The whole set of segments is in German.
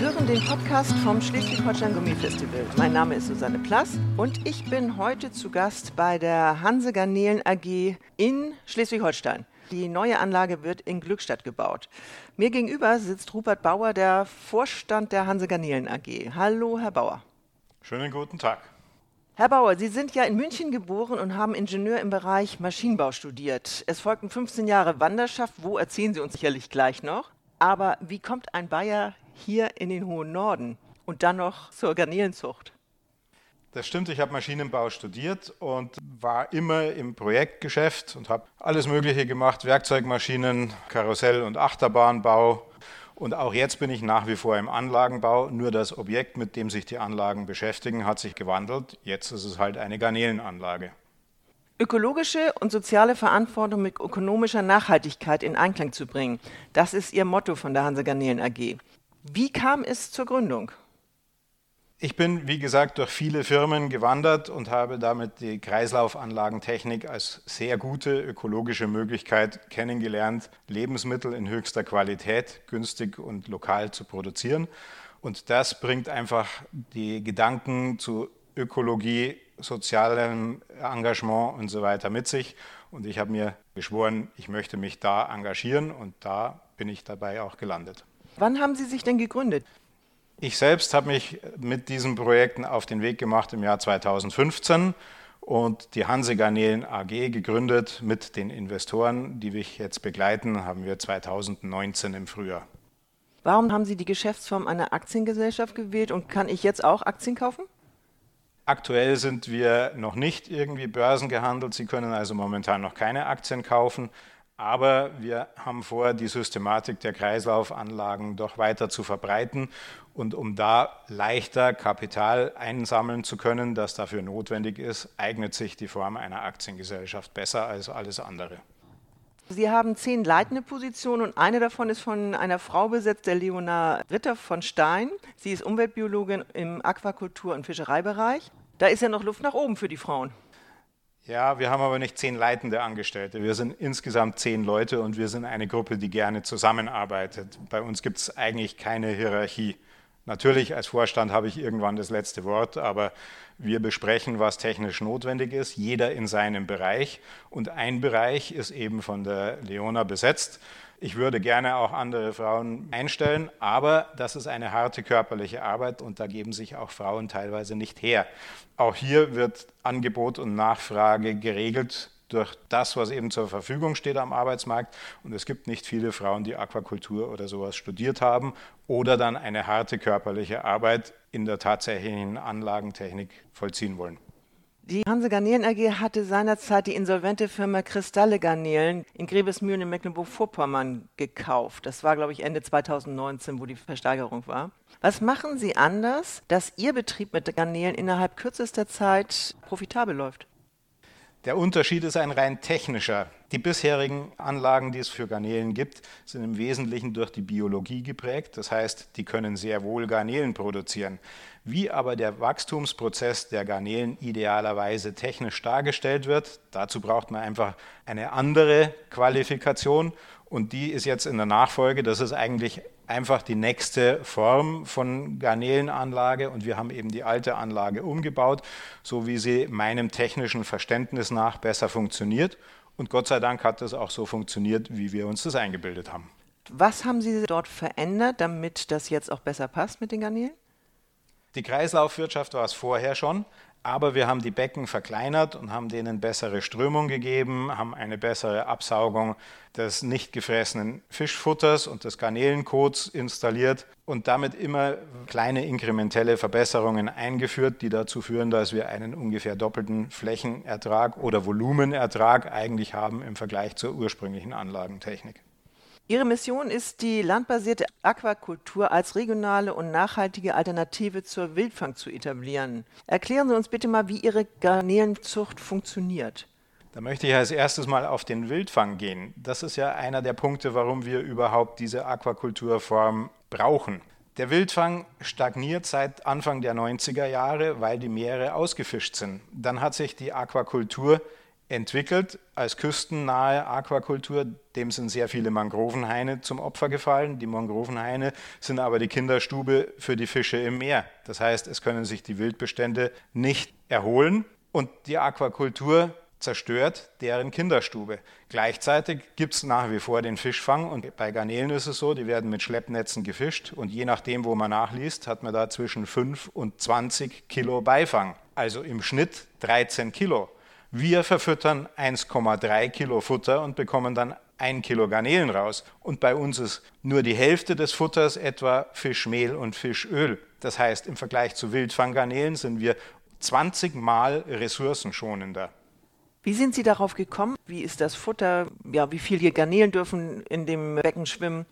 Sie hören den Podcast vom Schleswig-Holstein Gummifestival. Mein Name ist Susanne Plass und ich bin heute zu Gast bei der Hanse Garnelen AG in Schleswig-Holstein. Die neue Anlage wird in Glückstadt gebaut. Mir gegenüber sitzt Rupert Bauer, der Vorstand der Hanse Garnelen AG. Hallo, Herr Bauer. Schönen guten Tag. Herr Bauer, Sie sind ja in München geboren und haben Ingenieur im Bereich Maschinenbau studiert. Es folgten 15 Jahre Wanderschaft. Wo erzählen Sie uns sicherlich gleich noch? Aber wie kommt ein Bayer hier in den hohen Norden und dann noch zur Garnelenzucht? Das stimmt, ich habe Maschinenbau studiert und war immer im Projektgeschäft und habe alles Mögliche gemacht, Werkzeugmaschinen, Karussell- und Achterbahnbau, und auch jetzt bin ich nach wie vor im Anlagenbau. Nur das Objekt, mit dem sich die Anlagen beschäftigen, hat sich gewandelt. Jetzt ist es halt eine Garnelenanlage. Ökologische und soziale Verantwortung mit ökonomischer Nachhaltigkeit in Einklang zu bringen, das ist Ihr Motto von der Hanse Garnelen AG. Wie kam es zur Gründung? Ich bin, wie gesagt, durch viele Firmen gewandert und habe damit die Kreislaufanlagentechnik als sehr gute ökologische Möglichkeit kennengelernt, Lebensmittel in höchster Qualität günstig und lokal zu produzieren. Und das bringt einfach die Gedanken zu Ökologie, sozialem Engagement und so weiter mit sich. Und ich habe mir geschworen, ich möchte mich da engagieren und da bin ich dabei auch gelandet. Wann haben Sie sich denn gegründet? Ich selbst habe mich mit diesen Projekten auf den Weg gemacht im Jahr 2015 und die Hanse Garnelen AG gegründet mit den Investoren, die mich jetzt begleiten, haben wir 2019 im Frühjahr. Warum haben Sie die Geschäftsform einer Aktiengesellschaft gewählt und kann ich jetzt auch Aktien kaufen? Aktuell sind wir noch nicht irgendwie börsengehandelt. Sie können also momentan noch keine Aktien kaufen. Aber wir haben vor, die Systematik der Kreislaufanlagen doch weiter zu verbreiten. Und um da leichter Kapital einsammeln zu können, das dafür notwendig ist, eignet sich die Form einer Aktiengesellschaft besser als alles andere. Sie haben zehn leitende Positionen und eine davon ist von einer Frau besetzt, der Leona Ritter von Stein. Sie ist Umweltbiologin im Aquakultur- und Fischereibereich. Da ist ja noch Luft nach oben für die Frauen. Ja, wir haben aber nicht zehn leitende Angestellte. Wir sind insgesamt zehn Leute und wir sind eine Gruppe, die gerne zusammenarbeitet. Bei uns gibt es eigentlich keine Hierarchie. Natürlich als Vorstand habe ich irgendwann das letzte Wort, aber wir besprechen, was technisch notwendig ist, jeder in seinem Bereich. Und ein Bereich ist eben von der Leona besetzt. Ich würde gerne auch andere Frauen einstellen, aber das ist eine harte körperliche Arbeit und da geben sich auch Frauen teilweise nicht her. Auch hier wird Angebot und Nachfrage geregelt durch das, was eben zur Verfügung steht am Arbeitsmarkt. Und es gibt nicht viele Frauen, die Aquakultur oder sowas studiert haben oder dann eine harte körperliche Arbeit in der tatsächlichen Anlagentechnik vollziehen wollen. Die Hanse Garnelen AG hatte seinerzeit die insolvente Firma Kristalle Garnelen in Grebesmühlen in Mecklenburg-Vorpommern gekauft. Das war, glaube ich, Ende 2019, wo die Versteigerung war. Was machen Sie anders, dass Ihr Betrieb mit Garnelen innerhalb kürzester Zeit profitabel läuft? Der Unterschied ist ein rein technischer. Die bisherigen Anlagen, die es für Garnelen gibt, sind im Wesentlichen durch die Biologie geprägt. Das heißt, die können sehr wohl Garnelen produzieren. Wie aber der Wachstumsprozess der Garnelen idealerweise technisch dargestellt wird, dazu braucht man einfach eine andere Qualifikation und die ist jetzt in der Nachfolge. Das ist eigentlich einfach die nächste Form von Garnelenanlage und wir haben eben die alte Anlage umgebaut, so wie sie meinem technischen Verständnis nach besser funktioniert. Und Gott sei Dank hat das auch so funktioniert, wie wir uns das eingebildet haben. Was haben Sie dort verändert, damit das jetzt auch besser passt mit den Garnelen? Die Kreislaufwirtschaft war es vorher schon, aber wir haben die Becken verkleinert und haben denen bessere Strömung gegeben, haben eine bessere Absaugung des nicht gefressenen Fischfutters und des Garnelenkots installiert und damit immer kleine inkrementelle Verbesserungen eingeführt, die dazu führen, dass wir einen ungefähr doppelten Flächenertrag oder Volumenertrag eigentlich haben im Vergleich zur ursprünglichen Anlagentechnik. Ihre Mission ist die landbasierte Aquakultur als regionale und nachhaltige Alternative zur Wildfang zu etablieren. Erklären Sie uns bitte mal, wie Ihre Garnelenzucht funktioniert. Da möchte ich als erstes mal auf den Wildfang gehen. Das ist ja einer der Punkte, warum wir überhaupt diese Aquakulturform brauchen. Der Wildfang stagniert seit Anfang der 90er Jahre, weil die Meere ausgefischt sind. Dann hat sich die Aquakultur entwickelt als küstennahe Aquakultur. Dem sind sehr viele Mangrovenhaine zum Opfer gefallen. Die Mangrovenhaine sind aber die Kinderstube für die Fische im Meer. Das heißt, es können sich die Wildbestände nicht erholen und die Aquakultur zerstört deren Kinderstube. Gleichzeitig gibt es nach wie vor den Fischfang und bei Garnelen ist es so, die werden mit Schleppnetzen gefischt und je nachdem, wo man nachliest, hat man da zwischen 5 und 20 Kilo Beifang. Also im Schnitt 13 Kilo. Wir verfüttern 1,3 Kilo Futter und bekommen dann ein Kilo Garnelen raus. Und bei uns ist nur die Hälfte des Futters etwa Fischmehl und Fischöl. Das heißt, im Vergleich zu Wildfanggarnelen sind wir 20 Mal ressourcenschonender. Wie sind Sie darauf gekommen? Wie ist das Futter? Ja, wie viele Garnelen dürfen in dem Becken schwimmen?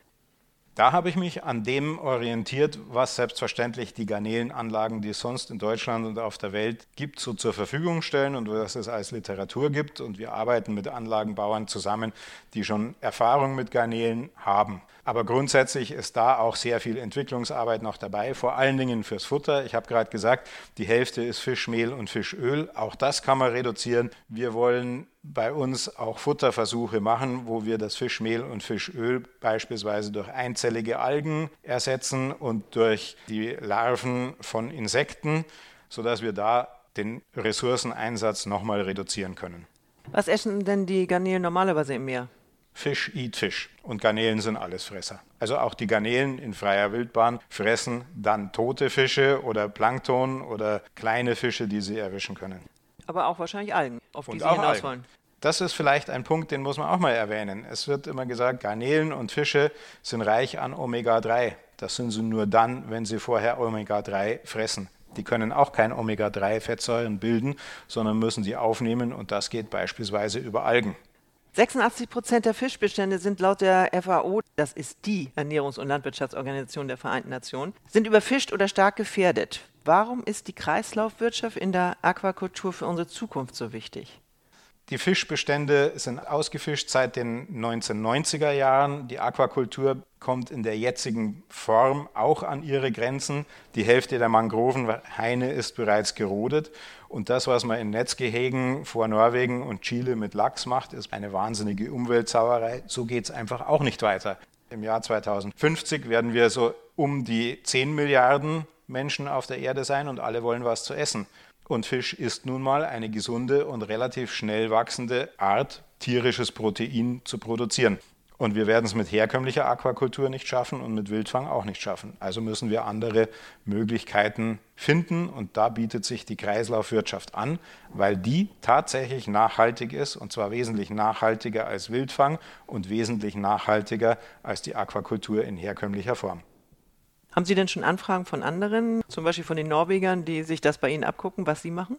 Da habe ich mich an dem orientiert, was selbstverständlich die Garnelenanlagen, die es sonst in Deutschland und auf der Welt gibt, so zur Verfügung stellen und was es als Literatur gibt. Und wir arbeiten mit Anlagenbauern zusammen, die schon Erfahrung mit Garnelen haben. Aber grundsätzlich ist da auch sehr viel Entwicklungsarbeit noch dabei, vor allen Dingen fürs Futter. Ich habe gerade gesagt, die Hälfte ist Fischmehl und Fischöl. Auch das kann man reduzieren. Wir wollen bei uns auch Futterversuche machen, wo wir das Fischmehl und Fischöl beispielsweise durch einzellige Algen ersetzen und durch die Larven von Insekten, sodass wir da den Ressourceneinsatz nochmal reduzieren können. Was essen denn die Garnelen normalerweise im Meer? Fisch eat Fisch und Garnelen sind Allesfresser. Also auch die Garnelen in freier Wildbahn fressen dann tote Fische oder Plankton oder kleine Fische, die sie erwischen können. Aber auch wahrscheinlich Algen, auf und die sie hinaus wollen. Das ist vielleicht ein Punkt, den muss man auch mal erwähnen. Es wird immer gesagt, Garnelen und Fische sind reich an Omega-3. Das sind sie nur dann, wenn sie vorher Omega-3 fressen. Die können auch kein Omega-3-Fettsäuren bilden, sondern müssen sie aufnehmen und das geht beispielsweise über Algen. 86 Prozent der Fischbestände sind laut der FAO, das ist die Ernährungs- und Landwirtschaftsorganisation der Vereinten Nationen, sind überfischt oder stark gefährdet. Warum ist die Kreislaufwirtschaft in der Aquakultur für unsere Zukunft so wichtig? Die Fischbestände sind ausgefischt seit den 1990er Jahren. Die Aquakultur kommt in der jetzigen Form auch an ihre Grenzen. Die Hälfte der Mangrovenhaine ist bereits gerodet. Und das, was man in Netzgehegen vor Norwegen und Chile mit Lachs macht, ist eine wahnsinnige Umweltsauerei. So geht es einfach auch nicht weiter. Im Jahr 2050 werden wir so um die 10 Milliarden Menschen auf der Erde sein und alle wollen was zu essen. Und Fisch ist nun mal eine gesunde und relativ schnell wachsende Art, tierisches Protein zu produzieren. Und wir werden es mit herkömmlicher Aquakultur nicht schaffen und mit Wildfang auch nicht schaffen. Also müssen wir andere Möglichkeiten finden und da bietet sich die Kreislaufwirtschaft an, weil die tatsächlich nachhaltig ist und zwar wesentlich nachhaltiger als Wildfang und wesentlich nachhaltiger als die Aquakultur in herkömmlicher Form. Haben Sie denn schon Anfragen von anderen, zum Beispiel von den Norwegern, die sich das bei Ihnen abgucken, was Sie machen?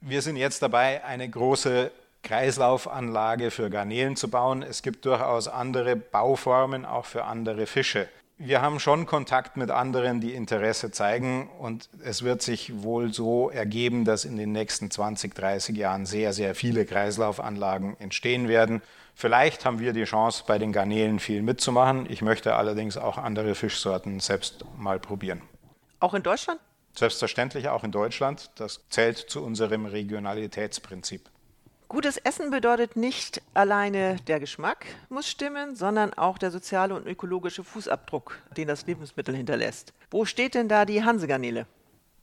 Wir sind jetzt dabei, eine große Kreislaufanlage für Garnelen zu bauen. Es gibt durchaus andere Bauformen auch für andere Fische. Wir haben schon Kontakt mit anderen, die Interesse zeigen und es wird sich wohl so ergeben, dass in den nächsten 20, 30 Jahren sehr, sehr viele Kreislaufanlagen entstehen werden. Vielleicht haben wir die Chance, bei den Garnelen viel mitzumachen. Ich möchte allerdings auch andere Fischsorten selbst mal probieren. Auch in Deutschland? Selbstverständlich auch in Deutschland. Das zählt zu unserem Regionalitätsprinzip. Gutes Essen bedeutet nicht alleine der Geschmack muss stimmen, sondern auch der soziale und ökologische Fußabdruck, den das Lebensmittel hinterlässt. Wo steht denn da die Hansegarnele?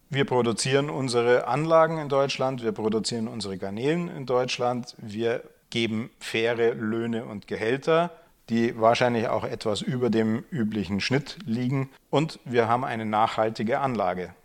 Wir produzieren unsere Anlagen in Deutschland, wir produzieren unsere Garnelen in Deutschland, wir geben faire Löhne und Gehälter, die wahrscheinlich auch etwas über dem üblichen Schnitt liegen und wir haben eine nachhaltige Anlage.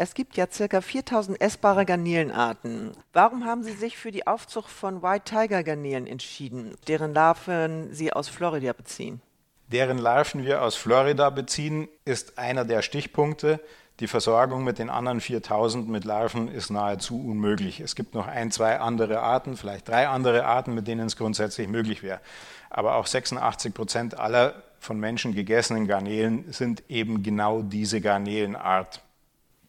Es gibt ja circa 4000 essbare Garnelenarten. Warum haben Sie sich für die Aufzucht von White Tiger Garnelen entschieden, deren Larven Sie aus Florida beziehen? Deren Larven wir aus Florida beziehen, ist einer der Stichpunkte. Die Versorgung mit den anderen 4000 mit Larven ist nahezu unmöglich. Es gibt noch ein, zwei andere Arten, vielleicht drei andere Arten, mit denen es grundsätzlich möglich wäre. Aber auch 86 Prozent aller von Menschen gegessenen Garnelen sind eben genau diese Garnelenart.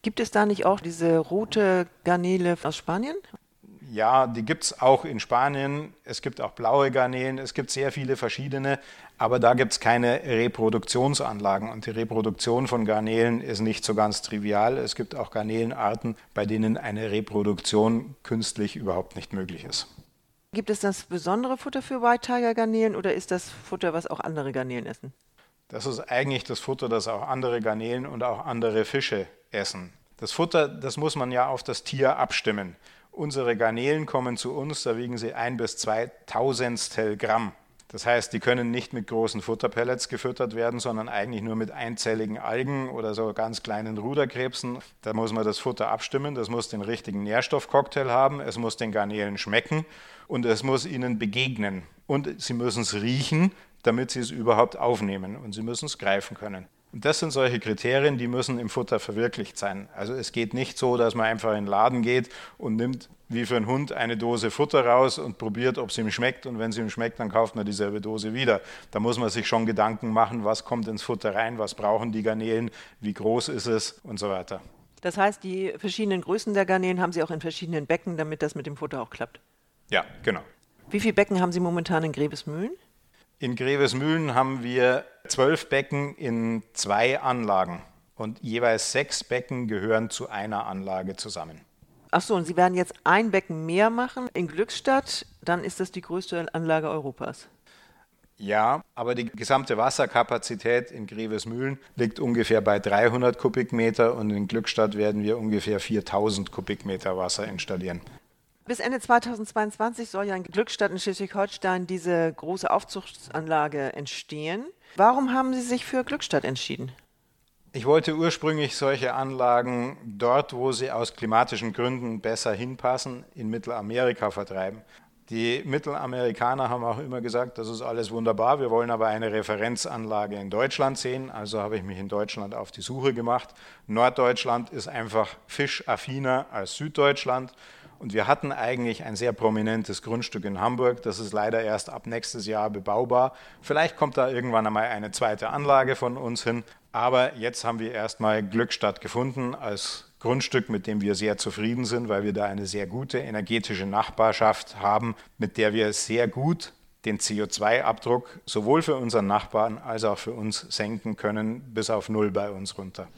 Gibt es da nicht auch diese rote Garnele aus Spanien? Ja, die gibt es auch in Spanien. Es gibt auch blaue Garnelen. Es gibt sehr viele verschiedene. Aber da gibt es keine Reproduktionsanlagen. Und die Reproduktion von Garnelen ist nicht so ganz trivial. Es gibt auch Garnelenarten, bei denen eine Reproduktion künstlich überhaupt nicht möglich ist. Gibt es das besondere Futter für White Tiger Garnelen oder ist das Futter, was auch andere Garnelen essen? Das ist eigentlich das Futter, das auch andere Garnelen und auch andere Fische essen. Das Futter, das muss man ja auf das Tier abstimmen. Unsere Garnelen kommen zu uns, da wiegen sie ein bis zwei Tausendstel Gramm. Das heißt, die können nicht mit großen Futterpellets gefüttert werden, sondern eigentlich nur mit einzelligen Algen oder so ganz kleinen Ruderkrebsen. Da muss man das Futter abstimmen, das muss den richtigen Nährstoffcocktail haben, es muss den Garnelen schmecken und es muss ihnen begegnen. Und sie müssen es riechen, damit sie es überhaupt aufnehmen und sie müssen es greifen können. Und das sind solche Kriterien, die müssen im Futter verwirklicht sein. Also es geht nicht so, dass man einfach in den Laden geht und nimmt wie für einen Hund eine Dose Futter raus und probiert, ob es ihm schmeckt. Und wenn es ihm schmeckt, dann kauft man dieselbe Dose wieder. Da muss man sich schon Gedanken machen, was kommt ins Futter rein, was brauchen die Garnelen, wie groß ist es und so weiter. Das heißt, die verschiedenen Größen der Garnelen haben Sie auch in verschiedenen Becken, damit das mit dem Futter auch klappt? Ja, genau. Wie viele Becken haben Sie momentan in Grevesmühlen? In Grevesmühlen haben wir zwölf Becken in zwei Anlagen und jeweils sechs Becken gehören zu einer Anlage zusammen. Ach so, und Sie werden jetzt ein Becken mehr machen in Glückstadt, dann ist das die größte Anlage Europas. Ja, aber die gesamte Wasserkapazität in Grevesmühlen liegt ungefähr bei 300 Kubikmeter und in Glückstadt werden wir ungefähr 4000 Kubikmeter Wasser installieren. Bis Ende 2022 soll ja in Glückstadt in Schleswig-Holstein diese große Aufzuchtsanlage entstehen. Warum haben Sie sich für Glückstadt entschieden? Ich wollte ursprünglich solche Anlagen dort, wo sie aus klimatischen Gründen besser hinpassen, in Mittelamerika vertreiben. Die Mittelamerikaner haben auch immer gesagt, das ist alles wunderbar, wir wollen aber eine Referenzanlage in Deutschland sehen. Also habe ich mich in Deutschland auf die Suche gemacht. Norddeutschland ist einfach fischaffiner als Süddeutschland. Und wir hatten eigentlich ein sehr prominentes Grundstück in Hamburg. Das ist leider erst ab nächstes Jahr bebaubar. Vielleicht kommt da irgendwann einmal eine zweite Anlage von uns hin. Aber jetzt haben wir erstmal Glückstadt gefunden als Grundstück, mit dem wir sehr zufrieden sind, weil wir da eine sehr gute energetische Nachbarschaft haben, mit der wir sehr gut den CO2-Abdruck sowohl für unseren Nachbarn als auch für uns senken können, bis auf Null bei uns runter.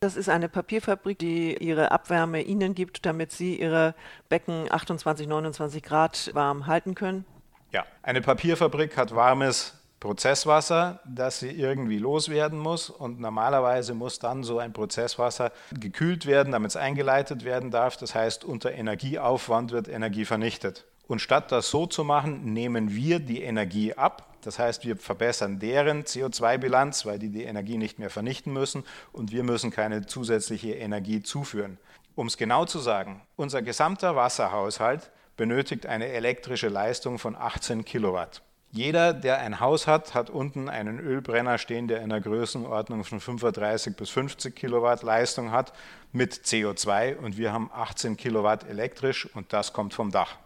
Das ist eine Papierfabrik, die ihre Abwärme Ihnen gibt, damit Sie Ihre Becken 28, 29 Grad warm halten können? Ja, eine Papierfabrik hat warmes Prozesswasser, das sie irgendwie loswerden muss. Und normalerweise muss dann so ein Prozesswasser gekühlt werden, damit es eingeleitet werden darf. Das heißt, unter Energieaufwand wird Energie vernichtet. Und statt das so zu machen, nehmen wir die Energie ab. Das heißt, wir verbessern deren CO2-Bilanz, weil die die Energie nicht mehr vernichten müssen und wir müssen keine zusätzliche Energie zuführen. Um es genau zu sagen, unser gesamter Wasserhaushalt benötigt eine elektrische Leistung von 18 Kilowatt. Jeder, der ein Haus hat, hat unten einen Ölbrenner stehen, der in der Größenordnung von 35 bis 50 Kilowatt Leistung hat mit CO2 und wir haben 18 Kilowatt elektrisch und das kommt vom Dach.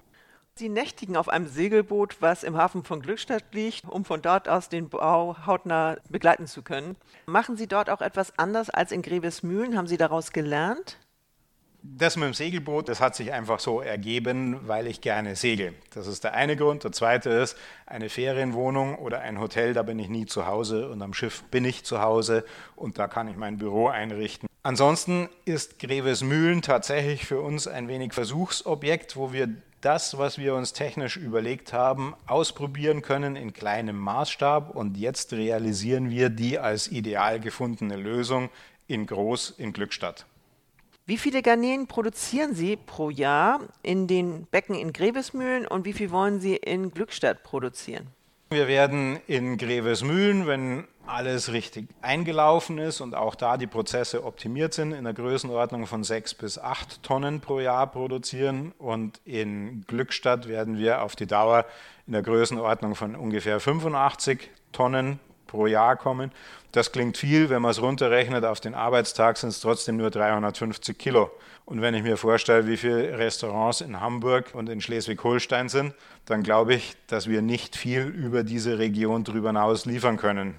Sie nächtigen auf einem Segelboot, was im Hafen von Glückstadt liegt, um von dort aus den Bau hautnah begleiten zu können. Machen Sie dort auch etwas anders als in Grevesmühlen? Haben Sie daraus gelernt? Das mit dem Segelboot, das hat sich einfach so ergeben, weil ich gerne segel. Das ist der eine Grund. Der zweite ist, eine Ferienwohnung oder ein Hotel, da bin ich nie zu Hause und am Schiff bin ich zu Hause und da kann ich mein Büro einrichten. Ansonsten ist Grevesmühlen tatsächlich für uns ein wenig Versuchsobjekt, wo wir das, was wir uns technisch überlegt haben, ausprobieren können in kleinem Maßstab und jetzt realisieren wir die als ideal gefundene Lösung in Groß in Glückstadt. Wie viele Garnelen produzieren Sie pro Jahr in den Becken in Grevesmühlen und wie viel wollen Sie in Glückstadt produzieren? Wir werden in Grevesmühlen, wenn alles richtig eingelaufen ist und auch da die Prozesse optimiert sind, in der Größenordnung von sechs bis acht Tonnen pro Jahr produzieren. Und in Glückstadt werden wir auf die Dauer in der Größenordnung von ungefähr 85 Tonnen pro Jahr kommen. Das klingt viel, wenn man es runterrechnet, auf den Arbeitstag sind es trotzdem nur 350 Kilo. Und wenn ich mir vorstelle, wie viele Restaurants in Hamburg und in Schleswig-Holstein sind, dann glaube ich, dass wir nicht viel über diese Region darüber hinaus liefern können.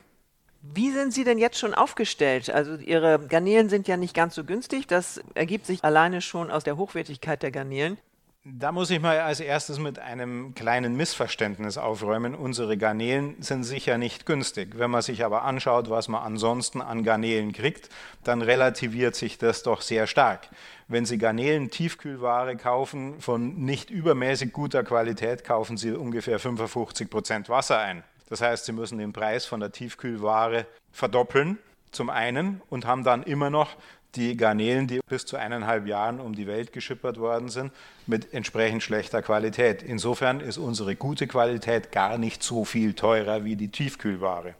Wie sind Sie denn jetzt schon aufgestellt? Also Ihre Garnelen sind ja nicht ganz so günstig. Das ergibt sich alleine schon aus der Hochwertigkeit der Garnelen. Da muss ich mal als erstes mit einem kleinen Missverständnis aufräumen. Unsere Garnelen sind sicher nicht günstig. Wenn man sich aber anschaut, was man ansonsten an Garnelen kriegt, dann relativiert sich das doch sehr stark. Wenn Sie Garnelen Tiefkühlware kaufen von nicht übermäßig guter Qualität, kaufen Sie ungefähr 55 Prozent Wasser ein. Das heißt, Sie müssen den Preis von der Tiefkühlware verdoppeln, zum einen, und haben dann immer noch die Garnelen, die bis zu eineinhalb Jahren um die Welt geschippert worden sind, mit entsprechend schlechter Qualität. Insofern ist unsere gute Qualität gar nicht so viel teurer wie die Tiefkühlware.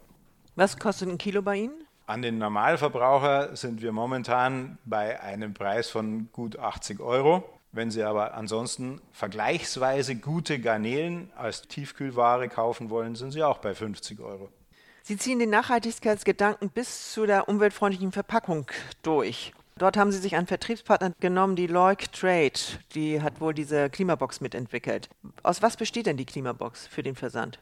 Was kostet ein Kilo bei Ihnen? An den Normalverbraucher sind wir momentan bei einem Preis von gut 80 Euro. Wenn Sie aber ansonsten vergleichsweise gute Garnelen als Tiefkühlware kaufen wollen, sind Sie auch bei 50 Euro. Sie ziehen den Nachhaltigkeitsgedanken bis zu der umweltfreundlichen Verpackung durch. Dort haben Sie sich einen Vertriebspartner genommen, die Loic Trade. Die hat wohl diese Klimabox mitentwickelt. Aus was besteht denn die Klimabox für den Versand?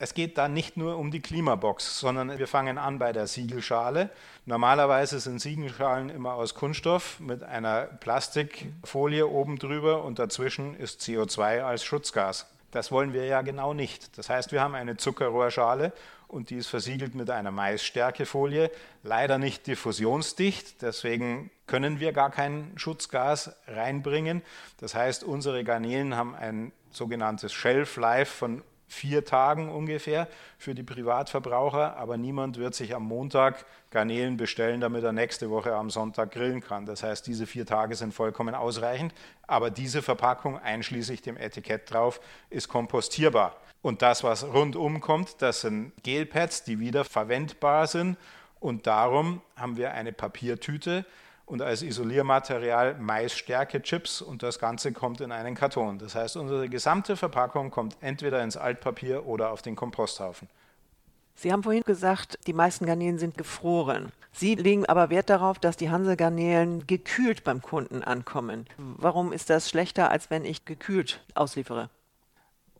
Es geht da nicht nur um die Klimabox, sondern wir fangen an bei der Siegelschale. Normalerweise sind Siegelschalen immer aus Kunststoff mit einer Plastikfolie oben drüber und dazwischen ist CO2 als Schutzgas. Das wollen wir ja genau nicht. Das heißt, wir haben eine Zuckerrohrschale und die ist versiegelt mit einer Maisstärkefolie, leider nicht diffusionsdicht, deswegen können wir gar kein Schutzgas reinbringen. Das heißt, unsere Garnelen haben ein sogenanntes Shelf Life von vier Tagen ungefähr für die Privatverbraucher, aber niemand wird sich am Montag Garnelen bestellen, damit er nächste Woche am Sonntag grillen kann. Das heißt, diese vier Tage sind vollkommen ausreichend, aber diese Verpackung einschließlich dem Etikett drauf ist kompostierbar. Und das, was rundum kommt, das sind Gelpads, die wieder verwendbar sind. Und darum haben wir eine Papiertüte und als Isoliermaterial Maisstärke-Chips und das Ganze kommt in einen Karton. Das heißt, unsere gesamte Verpackung kommt entweder ins Altpapier oder auf den Komposthaufen. Sie haben vorhin gesagt, die meisten Garnelen sind gefroren. Sie legen aber Wert darauf, dass die Hanselgarnelen gekühlt beim Kunden ankommen. Warum ist das schlechter, als wenn ich gekühlt ausliefere?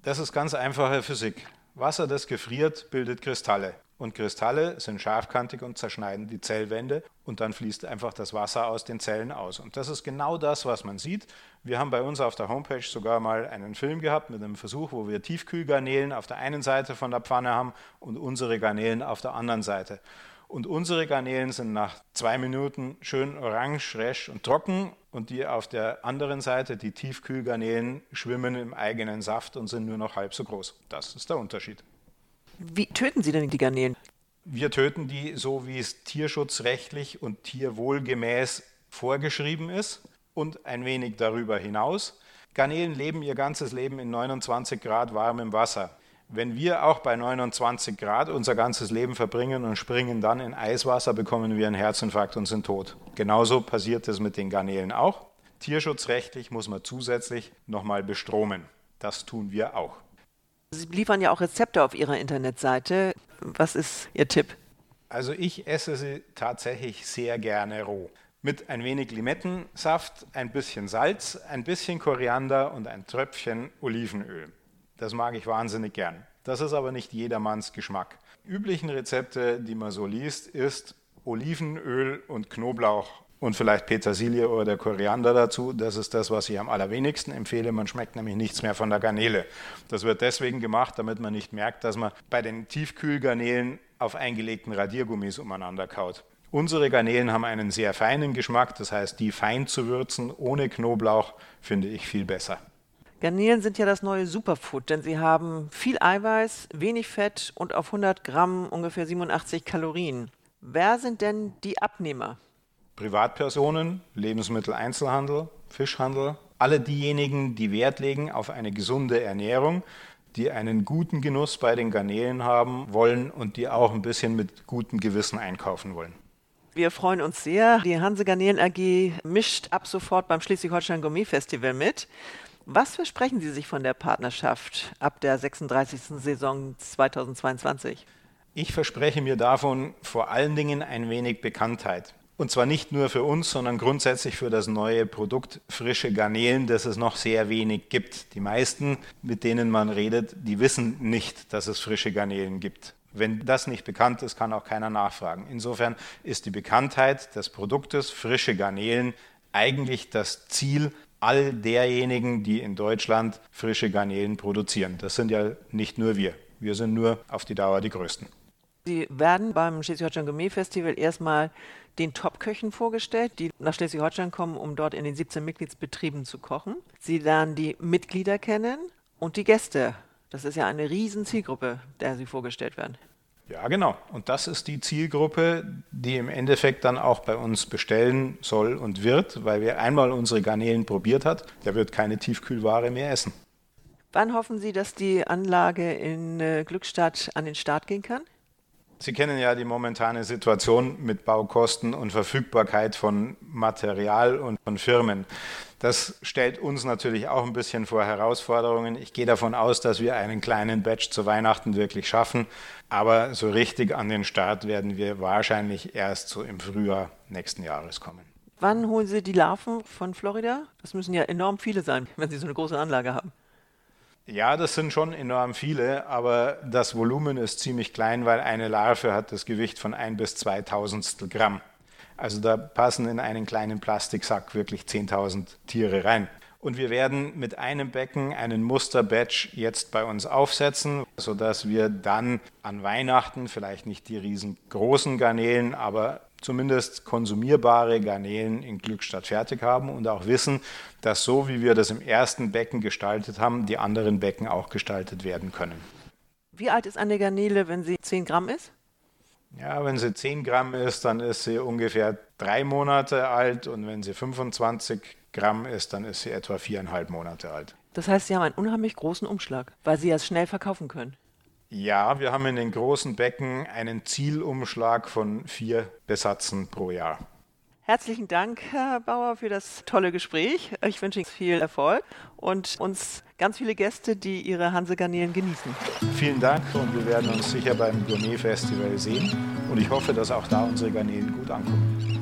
Das ist ganz einfache Physik. Wasser, das gefriert, bildet Kristalle. Und Kristalle sind scharfkantig und zerschneiden die Zellwände und dann fließt einfach das Wasser aus den Zellen aus. Und das ist genau das, was man sieht. Wir haben bei uns auf der Homepage sogar mal einen Film gehabt mit einem Versuch, wo wir Tiefkühlgarnelen auf der einen Seite von der Pfanne haben und unsere Garnelen auf der anderen Seite. Und unsere Garnelen sind nach zwei Minuten schön orange, resch und trocken. Und die auf der anderen Seite, die Tiefkühlgarnelen, schwimmen im eigenen Saft und sind nur noch halb so groß. Das ist der Unterschied. Wie töten Sie denn die Garnelen? Wir töten die so, wie es tierschutzrechtlich und tierwohlgemäß vorgeschrieben ist und ein wenig darüber hinaus. Garnelen leben ihr ganzes Leben in 29 Grad warmem Wasser. Wenn wir auch bei 29 Grad unser ganzes Leben verbringen und springen dann in Eiswasser, bekommen wir einen Herzinfarkt und sind tot. Genauso passiert es mit den Garnelen auch. Tierschutzrechtlich muss man zusätzlich nochmal bestromen. Das tun wir auch. Sie liefern ja auch Rezepte auf Ihrer Internetseite. Was ist Ihr Tipp? Also ich esse sie tatsächlich sehr gerne roh. Mit ein wenig Limettensaft, ein bisschen Salz, ein bisschen Koriander und ein Tröpfchen Olivenöl. Das mag ich wahnsinnig gern. Das ist aber nicht jedermanns Geschmack. Üblichen Rezepte, die man so liest, ist Olivenöl und Knoblauch und vielleicht Petersilie oder der Koriander dazu. Das ist das, was ich am allerwenigsten empfehle. Man schmeckt nämlich nichts mehr von der Garnele. Das wird deswegen gemacht, damit man nicht merkt, dass man bei den Tiefkühlgarnelen auf eingelegten Radiergummis umeinander kaut. Unsere Garnelen haben einen sehr feinen Geschmack, das heißt, die fein zu würzen ohne Knoblauch finde ich viel besser. Garnelen sind ja das neue Superfood, denn sie haben viel Eiweiß, wenig Fett und auf 100 Gramm ungefähr 87 Kalorien. Wer sind denn die Abnehmer? Privatpersonen, Lebensmitteleinzelhandel, Fischhandel, alle diejenigen, die Wert legen auf eine gesunde Ernährung, die einen guten Genuss bei den Garnelen haben wollen und die auch ein bisschen mit gutem Gewissen einkaufen wollen. Wir freuen uns sehr. Die Hanse Garnelen AG mischt ab sofort beim Schleswig-Holstein Gourmet Festival mit. Was versprechen Sie sich von der Partnerschaft ab der 36. Saison 2022? Ich verspreche mir davon vor allen Dingen ein wenig Bekanntheit. Und zwar nicht nur für uns, sondern grundsätzlich für das neue Produkt frische Garnelen, das es noch sehr wenig gibt. Die meisten, mit denen man redet, die wissen nicht, dass es frische Garnelen gibt. Wenn das nicht bekannt ist, kann auch keiner nachfragen. Insofern ist die Bekanntheit des Produktes frische Garnelen eigentlich das Ziel all derjenigen, die in Deutschland frische Garnelen produzieren. Das sind ja nicht nur wir. Wir sind nur auf die Dauer die Größten. Sie werden beim Schleswig-Holstein Gourmet Festival erstmal den Top-Köchen vorgestellt, die nach Schleswig-Holstein kommen, um dort in den 17 Mitgliedsbetrieben zu kochen. Sie lernen die Mitglieder kennen und die Gäste. Das ist ja eine riesen Zielgruppe, der sie vorgestellt werden. Ja, genau. Und das ist die Zielgruppe, die im Endeffekt dann auch bei uns bestellen soll und wird, weil wer einmal unsere Garnelen probiert hat, der wird keine Tiefkühlware mehr essen. Wann hoffen Sie, dass die Anlage in äh, Glückstadt an den Start gehen kann? Sie kennen ja die momentane Situation mit Baukosten und Verfügbarkeit von Material und von Firmen. Das stellt uns natürlich auch ein bisschen vor Herausforderungen. Ich gehe davon aus, dass wir einen kleinen Batch zu Weihnachten wirklich schaffen, aber so richtig an den Start werden wir wahrscheinlich erst so im Frühjahr nächsten Jahres kommen. Wann holen Sie die Larven von Florida? Das müssen ja enorm viele sein, wenn Sie so eine große Anlage haben. Ja, das sind schon enorm viele, aber das Volumen ist ziemlich klein, weil eine Larve hat das Gewicht von ein bis zwei Tausendstel Gramm. Also da passen in einen kleinen Plastiksack wirklich 10.000 Tiere rein. Und wir werden mit einem Becken einen Musterbatch jetzt bei uns aufsetzen, sodass wir dann an Weihnachten vielleicht nicht die riesengroßen Garnelen, aber zumindest konsumierbare Garnelen in Glückstadt fertig haben und auch wissen, dass so wie wir das im ersten Becken gestaltet haben, die anderen Becken auch gestaltet werden können. Wie alt ist eine Garnele, wenn sie 10 Gramm ist? Ja, wenn sie 10 Gramm ist, dann ist sie ungefähr drei Monate alt und wenn sie 25 Gramm ist, dann ist sie etwa viereinhalb Monate alt. Das heißt, Sie haben einen unheimlich großen Umschlag, weil Sie es schnell verkaufen können. Ja, wir haben in den großen Becken einen Zielumschlag von vier Besatzen pro Jahr. Herzlichen Dank, Herr Bauer, für das tolle Gespräch. Ich wünsche Ihnen viel Erfolg und uns ganz viele Gäste, die Ihre Hansegarnelen genießen. Vielen Dank und wir werden uns sicher beim Gourmet Festival sehen und ich hoffe, dass auch da unsere Garnelen gut ankommen.